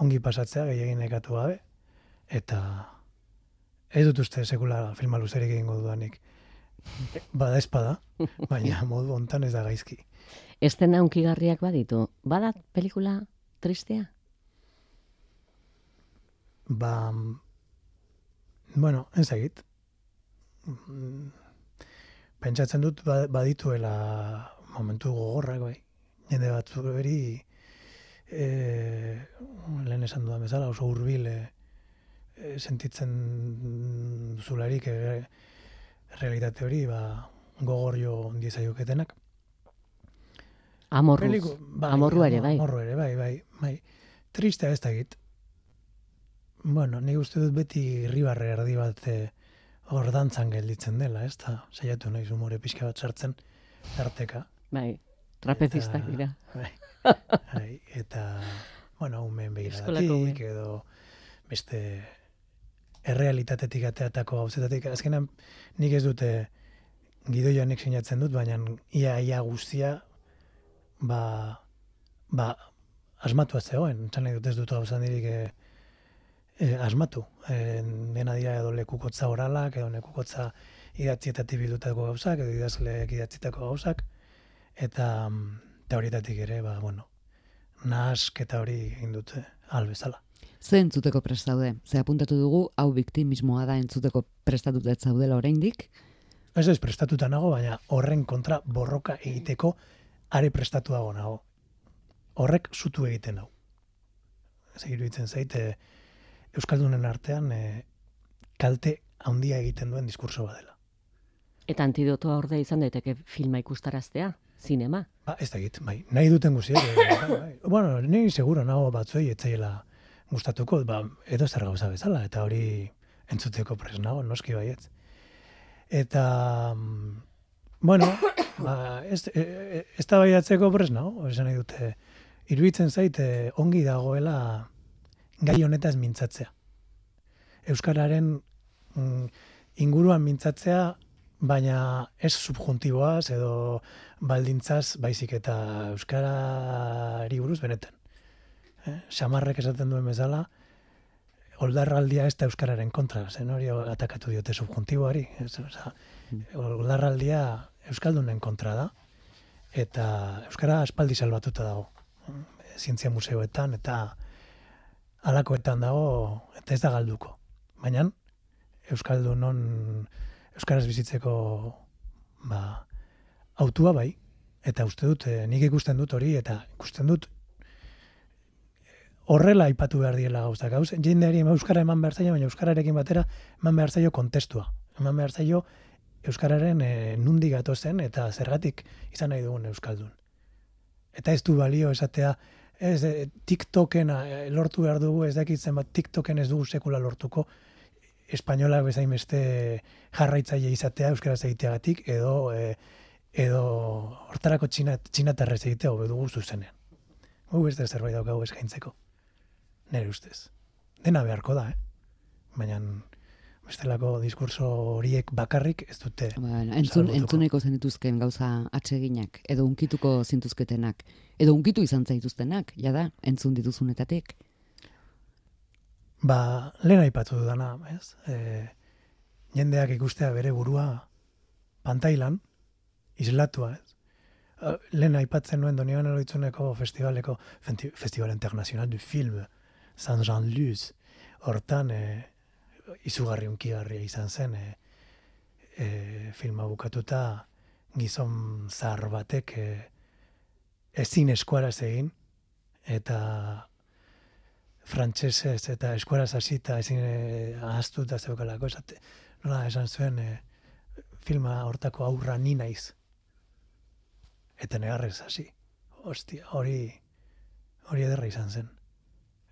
ongi pasatzea gehiagin ekatu gabe, eta ez dut uste sekula filma luzerik egingo dudanik. Bada espada, baina modu hontan ez da gaizki. Estena unkigarriak baditu, bada pelikula tristea? Ba, bueno, ez egit. Mm, pentsatzen dut ba, badituela momentu gogorrak bai. Jende batzu beri e, lehen esan dudan bezala oso hurbil e, e, sentitzen zularik e, realitate hori, ba, gogorio ondiezaioketenak. Amorruz. Peliku- bai, Amorrua ere, bai. Amorrua ere, bai, bai, bai. Tristea ez da egit. Bueno, ni uste dut beti irribarre erdi bat eh, hor dantzan gelditzen dela, ez da? Saiatu naiz umore pixka bat sartzen, tarteka. Bai, trapezistak Eta- dira. Bai. bai, eta, bueno, umen begiradatik, edo beste errealitatetik ateatako gauzetatik. Azkenan, nik ez dute gidoia nik sinatzen dut, baina ia, ia guztia, ba, ba, asmatu zegoen. Txan nahi dut ez dut gauza dirik e, e, asmatu. E, dena dira edo lekukotza oralak, edo lekukotza idatzietatik bildutako gauzak, edo idazleek idatzitako gauzak, eta, mm, eta ere, ba, bueno, nahasketa hori egin dute albezala. Ze entzuteko prest zaude? Ze apuntatu dugu, hau biktimismoa da entzuteko prestatutet zaudela oraindik. Ez ez prestatuta nago, baina horren kontra borroka egiteko are prestatuago nago. Horrek zutu egiten hau. Ez iruditzen zaite Euskaldunen artean e, kalte handia egiten duen diskurso bat dela. Eta antidotoa ordea izan daiteke filma ikustaraztea, zinema. Ba, ez da egit, bai, nahi duten guziek. e, bai, bai. bueno, ni seguro nago batzuei etzaiela gustatuko, ba, edo zer gauza bezala, eta hori entzuteko pres nago, noski baietz. Eta, mm, bueno, ba, ez, e, e, ez da baiatzeko pres nago, esan nahi dute, iruditzen zaite ongi dagoela gai honetaz mintzatzea. Euskararen mm, inguruan mintzatzea, baina ez subjuntiboaz edo baldintzaz baizik eta euskarari buruz benetan. Eh? Samarrek esaten duen bezala, oldarraldia ez da euskararen kontra, zen hori atakatu diote subjuntiboari. Ez, oza, oldarraldia euskaldunen kontra da, eta euskara aspaldi salbatuta dago. Zientzia museoetan eta alakoetan dago, eta ez da galduko. Baina, euskaldunon euskaraz bizitzeko ba, autua bai, eta uste dut, eh, nik ikusten dut hori, eta ikusten dut horrela aipatu behar diela gauza. Gauz, jendeari euskara eman behar zaio, baina euskararekin batera eman behar zaio kontestua. Eman behar zaio euskararen e, nundi gatozen eta zergatik izan nahi dugun euskaldun. Eta ez du balio esatea, ez e, TikToken eh, lortu behar dugu, ez dakitzen bat TikToken ez dugu sekula lortuko, espainola bezain beste jarraitzaile izatea euskaraz egiteagatik edo e, edo hortarako txinat, txinatarrez egitea hobe dugu zuzenean. Gu beste zerbait daukagu eskaintzeko. Nere ustez. Dena beharko da, eh? Baina bestelako diskurso horiek bakarrik ez dute Bueno, entzun, entzuneko zenituzken gauza atseginak, edo unkituko zintuzketenak, edo unkitu izan zaituztenak, jada, entzun dituzunetatik. Ba, lehen aipatu dudana, ez? E, jendeak ikustea bere burua pantailan, islatua, ez? E, Lehen aipatzen nuen Doniban Eloitzuneko festivaleko, Festival Internacional du Film, Saint-Jean-Luz, hortan e, izugarri unkigarria izan zen, e, e, filma bukatuta gizon zahar batek e, ezin eskuaraz egin, eta frantsesez eta eskuaraz hasita ezin e, ahaztuta zeukalako esate, nola esan zuen e, filma hortako aurra ni naiz. Eta negarrez hasi. Ostia, hori hori ederra izan zen.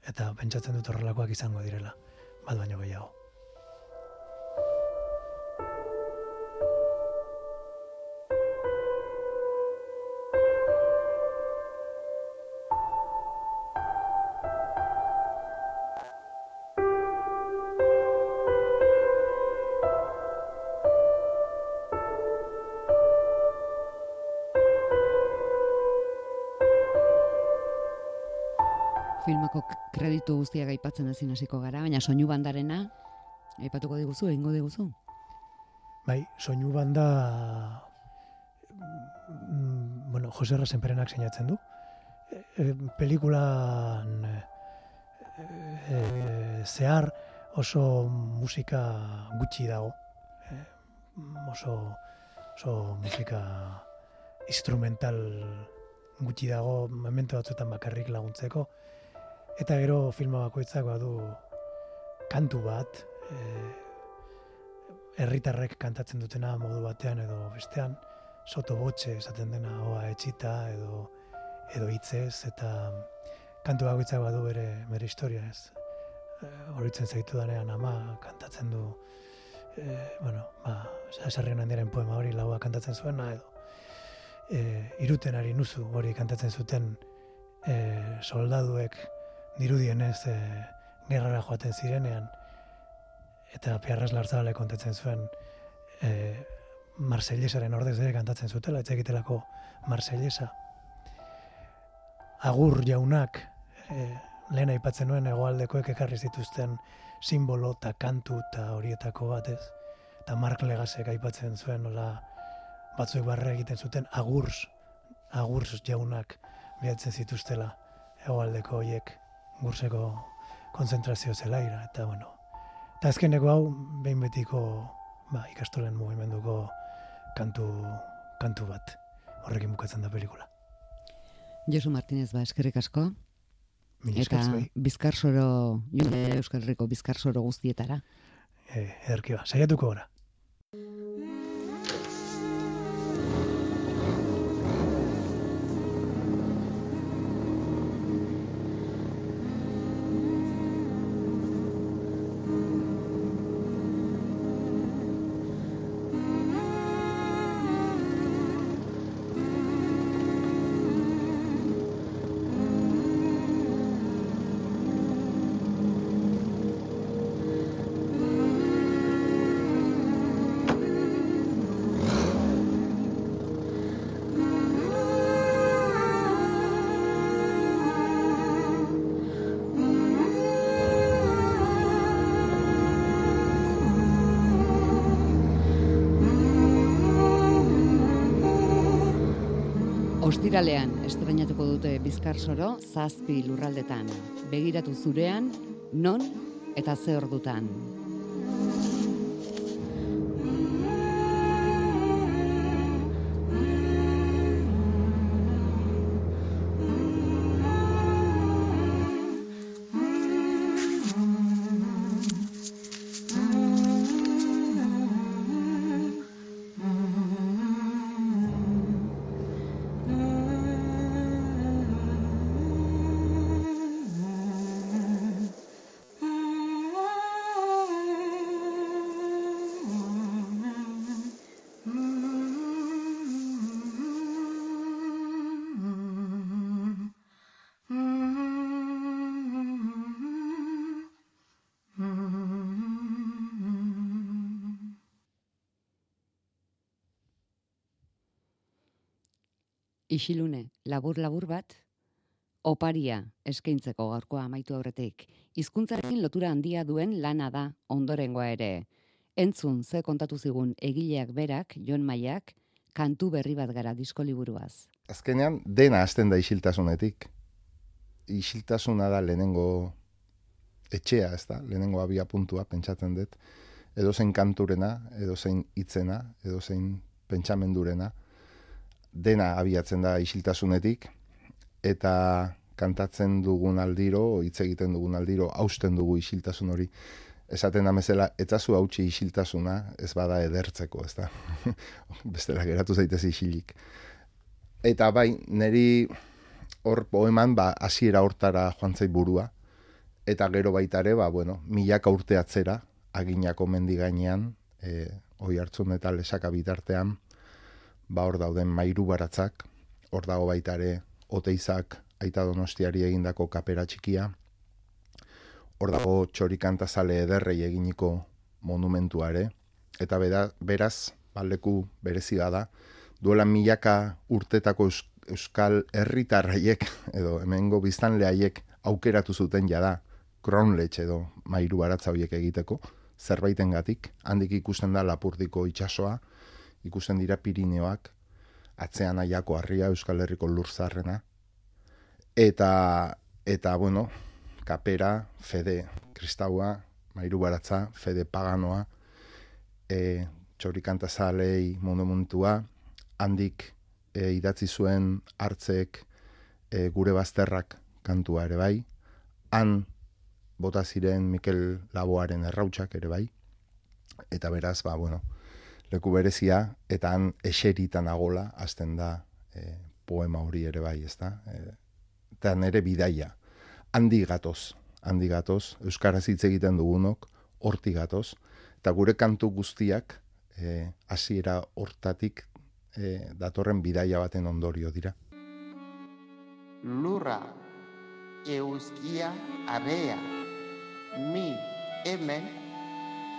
Eta pentsatzen dut horrelakoak izango direla, bat baino gehiago. K- kreditu guztiak aipatzen ezin hasiko gara, baina soinu bandarena, aipatuko diguzu, egingo diguzu. Bai, soinu banda mm, bueno, Jose Rasenperenak sinatzen du. E, e, pelikulan e, e, zehar oso musika gutxi dago. E, oso, oso musika instrumental gutxi dago, memento batzuetan bakarrik laguntzeko. Eta gero filma bakoitzak badu kantu bat, e, herritarrek kantatzen dutena modu batean edo bestean, soto botxe esaten dena oa etxita edo edo hitzez eta kantu bakoitzak badu bere bere historia ez. E, horitzen zaitu danean ama kantatzen du e, bueno, ba, esarri handiaren poema hori laua kantatzen zuena edo e, irutenari nuzu hori kantatzen zuten e, soldaduek dirudienez e, gerrara joaten zirenean eta Piarras Larzabale kontatzen zuen e, Marsellesaren ordez ere kantatzen zutela, ez egitelako Marsellesa. Agur jaunak, e, lehen aipatzen nuen egoaldekoek ekarri zituzten simbolo eta kantu eta horietako batez. Eta Mark Legasek aipatzen zuen, nola batzuek barre egiten zuten agurs, agurs jaunak bihatzen zituztela egoaldeko horiek gurseko konzentrazio zelaira, eta bueno. Eta azkeneko hau, behin betiko ba, ikastolen mugimenduko kantu, kantu bat horrekin bukatzen da pelikula. Josu Martinez ba eskerrik asko. Eta bizkarsoro, june Euskal Herriko bizkarsoro guztietara. Eh, ederki ba, saiatuko gora. Ostiralean estrenatuko dute bizkarsoro zazpi lurraldetan. Begiratu zurean, non eta ze ordutan. Isilune, labur-labur bat, oparia eskaintzeko gaurkoa amaitu aurretik. Hizkuntzarekin lotura handia duen lana da ondorengoa ere. Entzun ze kontatu zigun egileak berak, Jon Maiak, kantu berri bat gara disko liburuaz. azkenean dena hasten da isiltasunetik. Isiltasuna da lehenengo etxea, ez da, lehenengo abia puntua, pentsatzen dut, edo zein kanturena, edo zein hitzena, edo zein pentsamendurena, dena abiatzen da isiltasunetik, eta kantatzen dugun aldiro, hitz egiten dugun aldiro, hausten dugu isiltasun hori, esaten da bezala, etzazu hautsi isiltasuna, ez bada edertzeko, ez da. Bestela geratu zaitez isilik. Eta bai, niri hor poeman, ba, hasiera hortara joan zait burua, eta gero baita ere, ba, bueno, milaka urte atzera, aginako mendi gainean, e, oi hartzun eta lesaka bitartean, ba, hor dauden mairu baratzak, hor dago baita ere, oteizak, aita donostiari egindako kapera txikia, hor dago txorikantazale ederrei eginiko monumentua ere, eta beda, beraz, baleku berezia da, duela milaka urtetako eus, euskal herritarraiek edo hemengo biztanleaiek aukeratu zuten jada kronletx edo mairu baratza horiek egiteko, zerbaitengatik, handik ikusten da Lapurdiko itsasoa, ikusten dira Pirineoak, atzean aiako harria Euskal Herriko lurzarrena, eta, eta bueno, kapera, fede kristaua, mairu baratza, fede paganoa, e, txorikantazalei monumentua, handik e, idatzi zuen hartzek e, gure bazterrak kantua ere bai, han bota ziren Mikel Laboaren errautsak ere bai, eta beraz, ba, bueno, leku berezia, eta han eseritan agola, azten da e, poema hori ere bai, ez da? E, eta nere bidaia, handi gatoz, handi gatoz, Euskaraz hitz egiten dugunok, horti gatoz, eta gure kantu guztiak, e, hasiera hortatik, e, datorren bidaia baten ondorio dira. Lurra, euskia, abea, mi, hemen,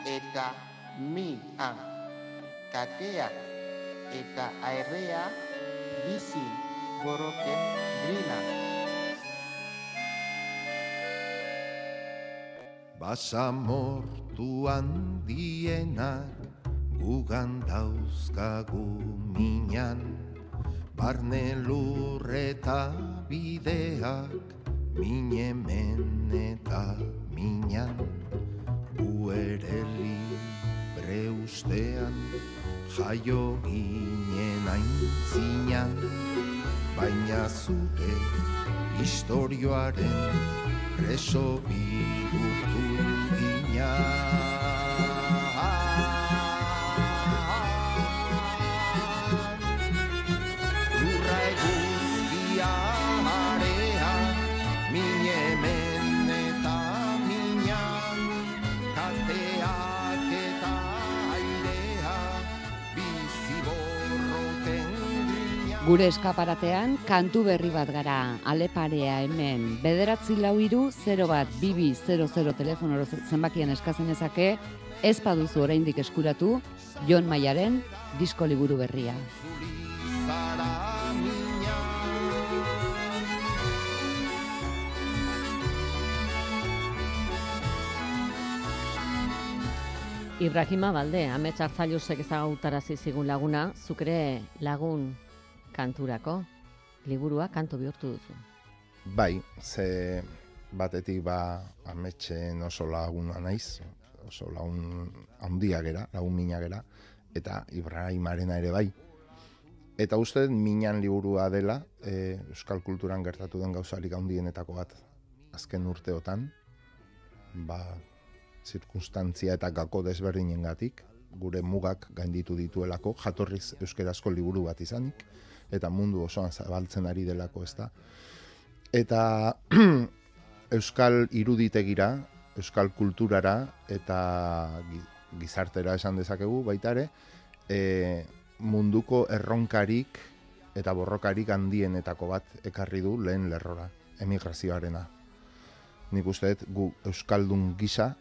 eta mi, han, kateak, eta aerrea, bizi, goroken, grina. Basamortu handienak gugan dauzkagu minan Barne lurreta bideak minemen eta minan Gu ere libre ustean jaio ginen aintzinan Baina zure historioaren preso bihurtu ginan Gure eskaparatean kantu berri bat gara, aleparea hemen, bederatzi lau iru, 0 bat, bibi, 00 telefono zenbakian eskazen ezake, ez baduzu oraindik eskuratu, Jon Maiaren disko liburu berria. Ibrahima Balde, amets hartzailusek ezagutarazi zigun laguna, zukre lagun kanturako, liburua kantu bihurtu duzu. Bai, ze batetik ba ametxen oso laguna naiz, oso lagun handia gera, lagun mina gera, eta Ibrahimarena ere bai. Eta uste minan liburua dela, e, euskal kulturan gertatu den gauzarik handienetako bat azken urteotan, ba, zirkunstantzia eta gako desberdinengatik, gure mugak gainditu dituelako, jatorriz euskerazko liburu bat izanik, eta mundu osoan zabaltzen ari delako ez da. Eta euskal iruditegira, euskal kulturara eta gi- gizartera esan dezakegu baita ere, e, munduko erronkarik eta borrokarik handienetako bat ekarri du lehen lerrora, emigrazioarena. Nik uste dut gu euskaldun gisa,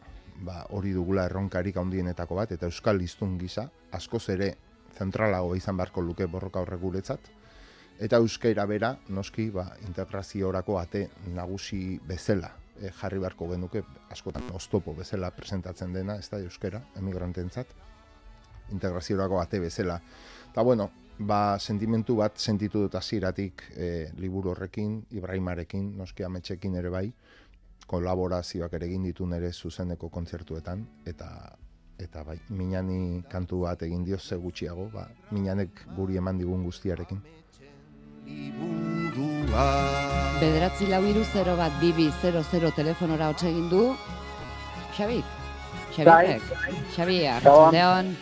ba, hori dugula erronkarik handienetako bat, eta euskal hiztun gisa, askoz ere zentralago izan beharko luke borroka horrek guretzat, eta euskera bera, noski, ba, integraziorako ate nagusi bezala e, jarri beharko genuke, askotan oztopo bezala presentatzen dena, ez da euskera, emigrantentzat, integraziorako ate bezala. Eta bueno, ba, sentimentu bat sentitu dut hasieratik e, liburu horrekin, Ibrahimarekin, noski ametxekin ere bai, kolaborazioak ere egin ditu nere zuzeneko kontzertuetan, eta eta bai, minani kantu bat egin dio ze gutxiago, ba, minanek guri eman digun guztiarekin. Bederatzi lau iru, 0 bat, bibi, 00 telefonora hotz egin du, Xabik, Xabik, Xabi, arratsaldeon,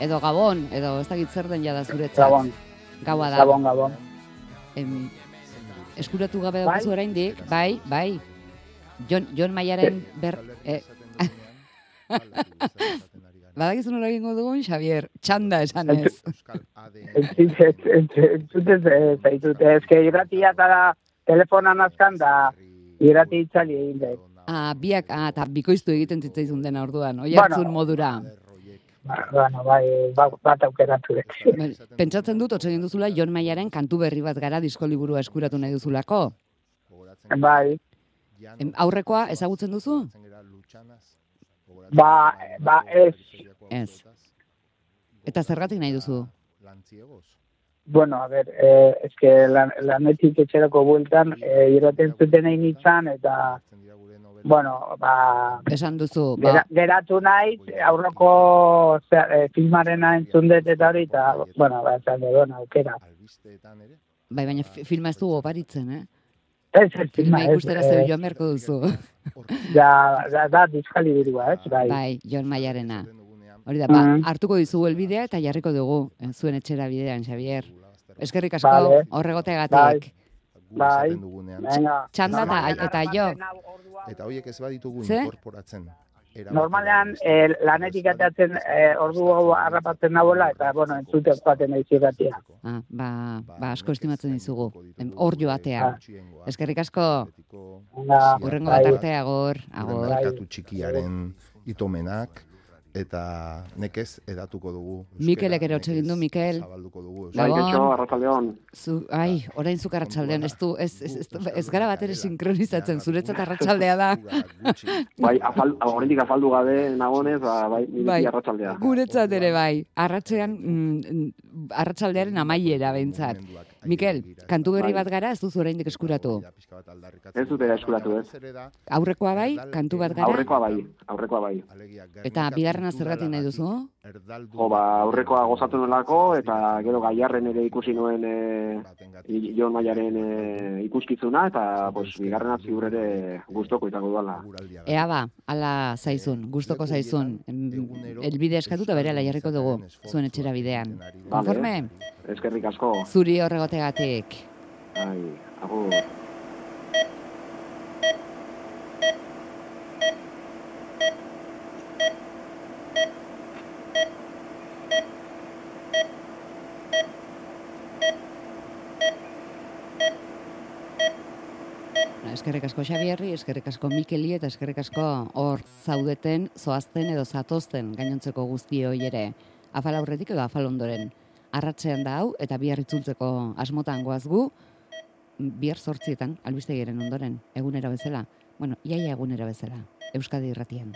edo Gabon, edo ez dakit zer den jada zuretzat. Gabon, Gaua da. gabon, gabon. Em, eskuratu gabe Bai? daukazu oraindik, bai, bai. Jon, Jon Maiaren ber... Eh, badakizu nola egingo dugun, Xavier, txanda esan ez. Entzutez zaitut, ez irratia eta da telefonan azkan da irrati itzali egin dut. Ah, biak, ah, eta bikoiztu egiten zitzaizun dena orduan, oiartzun Bueno. modura. Ba- Bueno, bai, ba- bat aukeratu dut. Bai, Pentsatzen dut, otz egin duzula, Jon Maiaren kantu berri bat gara disko liburua eskuratu nahi duzulako. Bai, aurrekoa ezagutzen duzu? Ba- ba, ez. Ez. Eta zergatik nahi duzu? bueno, a ver, eh, es que lan, lanetik etxerako bueltan eh, irraten zuten egin itzan, eta, bueno, ba, Esan duzu, gera, ba, geratu naiz, aurreko zea, eh, filmarena entzun eta hori, eta, bueno, ba, esan dut, aukera. bai, baina fi- filma ez dugu oparitzen, eh? Ez, ez, Filma ez, ikustera eh, joan beharko duzu. da, da, da diskali dirua, ez, bai. Bai, Jon Maiarena. Hori da, ba, Mhm. hartuko dizugu elbidea eta jarriko dugu eh, zuen etxera bidean, Xavier. Eskerrik asko, Vale. horregoteagatik. Bai, venga. Txanda eta, eta jo. Eta horiek ez baditugu Ze? inkorporatzen. era Normalean, eh, lanetik atatzen eh, ordu hau harrapatzen nagoela, eta, bueno, entzute joaten nahi zirratia. Ah, ba, ba, asko estimatzen dizugu. Hor joatea. Eskerrik asko, urrengo bai. bat arte, agor, agor. merkatu txikiaren itomenak eta nekez edatuko dugu. Mikelek ere hotz egin du, Mikel. Zabalduko dugu. Bai, Gabon. getxo, arratzaldeon. Zu, ai, orain zuk arratsaldean, ez du, ez, ez, ez, ez gara bat ere sinkronizatzen, zuretzat arratsaldea da. Bai, afal, oraindik afaldu gabe nagonez, ba, bai, Bai, arratzaldea. guretzat ere bai. Arratzean, mm, arratsaldearen amaiera behintzat. Mikel, kantu berri bat gara, ez duzu oraindik eskuratu. Ez dute eskuratu, ez? Aurrekoa bai, kantu bat gara, Aurrekoa bai, aurrekoa bai. eta bigarrena zergatik nahi duzu? Jo, ba, aurrekoa gozatu nolako, eta gero gaiarren ere ikusi nuen e, Jon Maiaren e, ikuskizuna, eta pues, bigarrena ziur ere gustoko izango duela. Ea ba, ala zaizun, gustoko zaizun. Em, Elbide eskatuta bere jarriko dugu, zuen etxera bidean. Konforme? Eskerrik asko. Zuri horregotegatik. Bai, agur. Eskerrik asko Xabierri, eskerrik asko Mikeli eta eskerrik asko hor zaudeten, zoazten edo zatozten gainontzeko guzti hoi ere. Afal aurretik edo afal ondoren. Arratzean da hau eta bihar itzultzeko asmotan goaz gu, bihar sortzietan, albistegiren ondoren, egunera bezala. Bueno, iaia egunera bezala, Euskadi irratian.